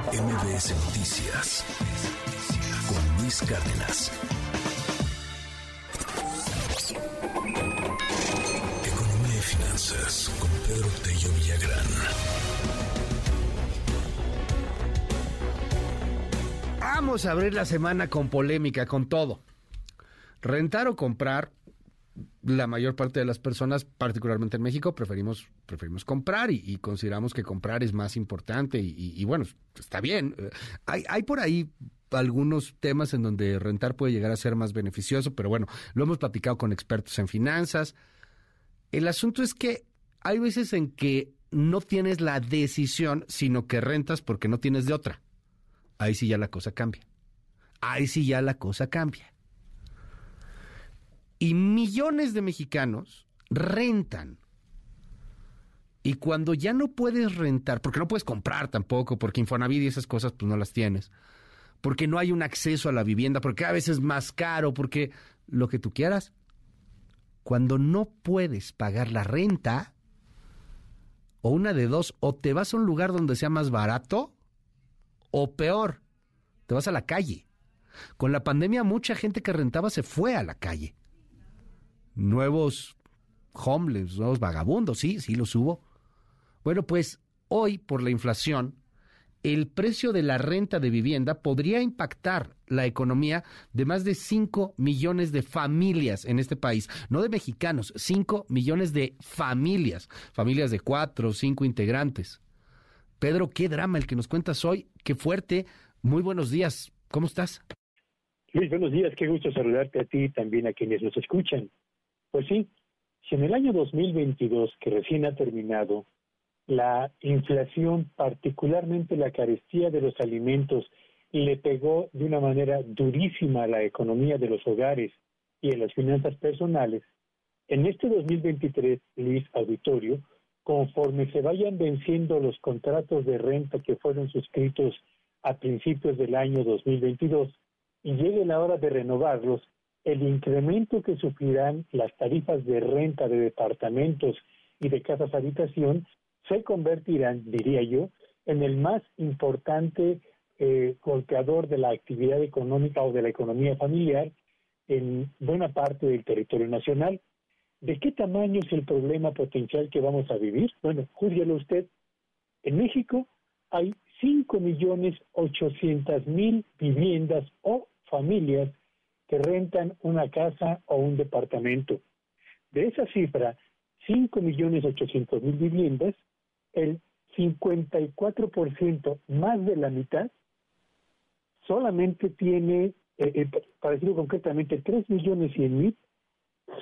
MBS Noticias con Luis Cárdenas. Economía y finanzas con Pedro Tello Villagrán. Vamos a abrir la semana con polémica, con todo. Rentar o comprar la mayor parte de las personas, particularmente en México, preferimos, preferimos comprar y, consideramos que comprar es más importante y, bueno, está bien. Hay, hay por ahí algunos temas en donde rentar puede llegar a ser más beneficioso, pero bueno, lo hemos platicado con expertos en finanzas. El asunto es que hay veces en que no tienes la decisión, sino que rentas porque no tienes de otra. Ahí sí ya la cosa cambia. Ahí sí ya la cosa cambia. Y millones de mexicanos rentan. Y cuando ya no puedes rentar, porque no puedes comprar tampoco, porque Infonavit y esas cosas pues no las tienes, porque no hay un acceso a la vivienda, porque a veces es más caro, porque lo que tú quieras. Cuando no puedes pagar la renta, o una de dos, o te vas a un lugar donde sea más barato, o peor, te vas a la calle. Con la pandemia mucha gente que rentaba se fue a la calle nuevos homeless, nuevos vagabundos, sí, sí los hubo. Bueno, pues hoy por la inflación, el precio de la renta de vivienda podría impactar la economía de más de 5 millones de familias en este país, no de mexicanos, 5 millones de familias, familias de cuatro o cinco integrantes. Pedro, qué drama el que nos cuentas hoy, qué fuerte. Muy buenos días, ¿cómo estás? Luis, buenos días, qué gusto saludarte a ti y también a quienes nos escuchan. Pues sí, si en el año 2022, que recién ha terminado, la inflación, particularmente la carestía de los alimentos, le pegó de una manera durísima a la economía de los hogares y a las finanzas personales, en este 2023, Luis Auditorio, conforme se vayan venciendo los contratos de renta que fueron suscritos a principios del año 2022 y llegue la hora de renovarlos, el incremento que sufrirán las tarifas de renta de departamentos y de casas habitación se convertirán, diría yo, en el más importante eh, golpeador de la actividad económica o de la economía familiar en buena parte del territorio nacional. ¿De qué tamaño es el problema potencial que vamos a vivir? Bueno, júzguelo usted. En México hay 5.800.000 viviendas o familias que rentan una casa o un departamento. De esa cifra, 5.800.000 viviendas, el 54% más de la mitad solamente tiene, eh, eh, para decirlo concretamente, 3.100.000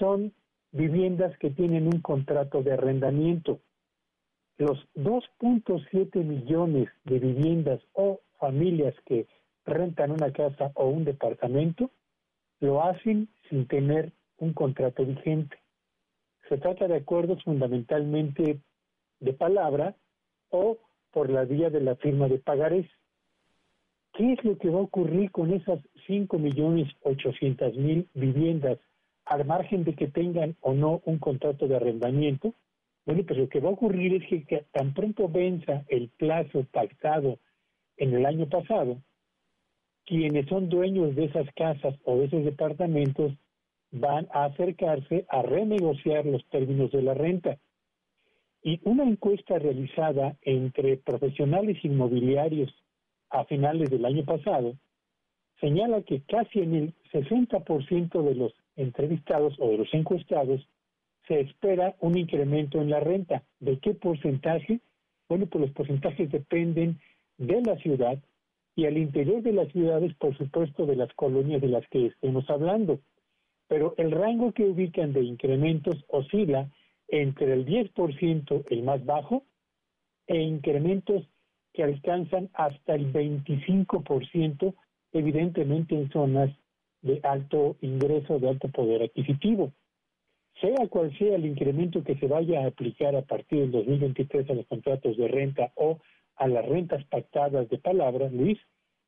son viviendas que tienen un contrato de arrendamiento. Los 2.7 millones de viviendas o familias que rentan una casa o un departamento lo hacen sin tener un contrato vigente. Se trata de acuerdos fundamentalmente de palabra o por la vía de la firma de pagarés. ¿Qué es lo que va a ocurrir con esas 5.800.000 viviendas al margen de que tengan o no un contrato de arrendamiento? Bueno, pues lo que va a ocurrir es que tan pronto venza el plazo pactado en el año pasado, quienes son dueños de esas casas o de esos departamentos van a acercarse a renegociar los términos de la renta. Y una encuesta realizada entre profesionales inmobiliarios a finales del año pasado señala que casi en el 60% de los entrevistados o de los encuestados se espera un incremento en la renta. ¿De qué porcentaje? Bueno, pues los porcentajes dependen de la ciudad, y al interior de las ciudades, por supuesto, de las colonias de las que estemos hablando. Pero el rango que ubican de incrementos oscila entre el 10%, el más bajo, e incrementos que alcanzan hasta el 25%, evidentemente en zonas de alto ingreso, de alto poder adquisitivo. Sea cual sea el incremento que se vaya a aplicar a partir del 2023 a los contratos de renta o a las rentas pactadas de palabra, Luis,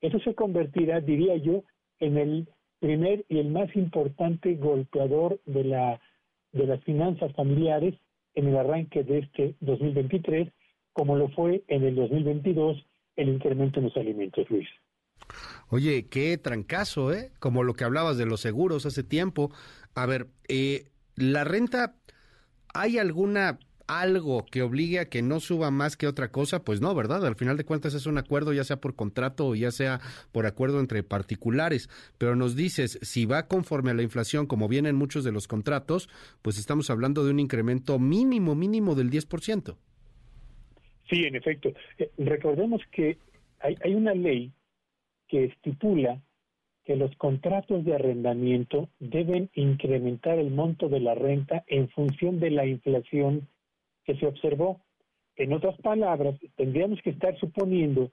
eso se convertirá, diría yo, en el primer y el más importante golpeador de las finanzas familiares en el arranque de este 2023, como lo fue en el 2022 el incremento en los alimentos, Luis. Oye, qué trancazo, ¿eh? Como lo que hablabas de los seguros hace tiempo. A ver, eh, la renta, ¿hay alguna algo que obligue a que no suba más que otra cosa, pues no, ¿verdad? Al final de cuentas es un acuerdo, ya sea por contrato o ya sea por acuerdo entre particulares. Pero nos dices, si va conforme a la inflación, como vienen muchos de los contratos, pues estamos hablando de un incremento mínimo, mínimo del 10%. Sí, en efecto. Eh, recordemos que hay, hay una ley que estipula que los contratos de arrendamiento deben incrementar el monto de la renta en función de la inflación que se observó. En otras palabras, tendríamos que estar suponiendo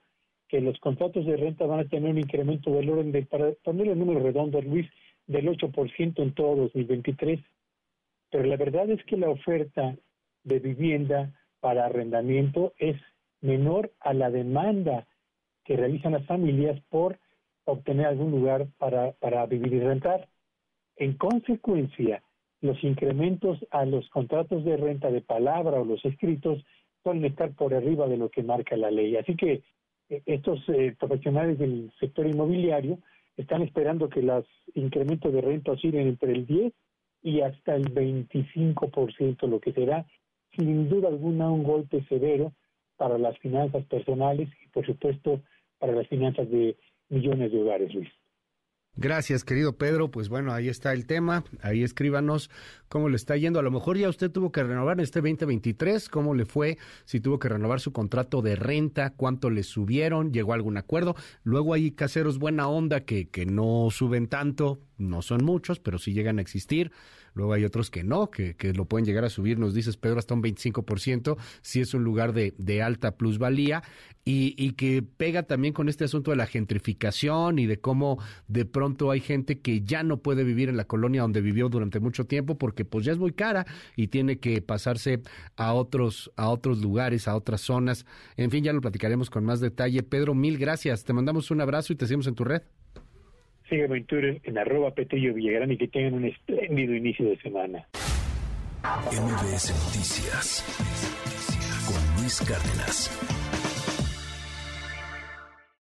que los contratos de renta van a tener un incremento del orden de, para poner el número redondo, Luis, del 8% en todo 2023. Pero la verdad es que la oferta de vivienda para arrendamiento es menor a la demanda que realizan las familias por obtener algún lugar para, para vivir y rentar. En consecuencia, los incrementos a los contratos de renta de palabra o los escritos suelen estar por arriba de lo que marca la ley. Así que eh, estos eh, profesionales del sector inmobiliario están esperando que los incrementos de renta oscilen entre el 10 y hasta el 25%, lo que será sin duda alguna un golpe severo para las finanzas personales y por supuesto para las finanzas de millones de hogares, Luis. Gracias, querido Pedro. Pues bueno, ahí está el tema. Ahí escríbanos cómo le está yendo. A lo mejor ya usted tuvo que renovar en este 2023. ¿Cómo le fue? Si tuvo que renovar su contrato de renta, cuánto le subieron, llegó a algún acuerdo. Luego hay caseros buena onda que, que no suben tanto, no son muchos, pero sí llegan a existir. Luego hay otros que no, que, que lo pueden llegar a subir, nos dices Pedro, hasta un 25%, si es un lugar de, de alta plusvalía, y, y que pega también con este asunto de la gentrificación y de cómo de pronto hay gente que ya no puede vivir en la colonia donde vivió durante mucho tiempo porque pues ya es muy cara y tiene que pasarse a otros, a otros lugares, a otras zonas. En fin, ya lo platicaremos con más detalle. Pedro, mil gracias. Te mandamos un abrazo y te seguimos en tu red. Sígueme en en arroba Petillo Villagrán y que tengan un espléndido inicio de semana. MBS Noticias con Luis Cárdenas.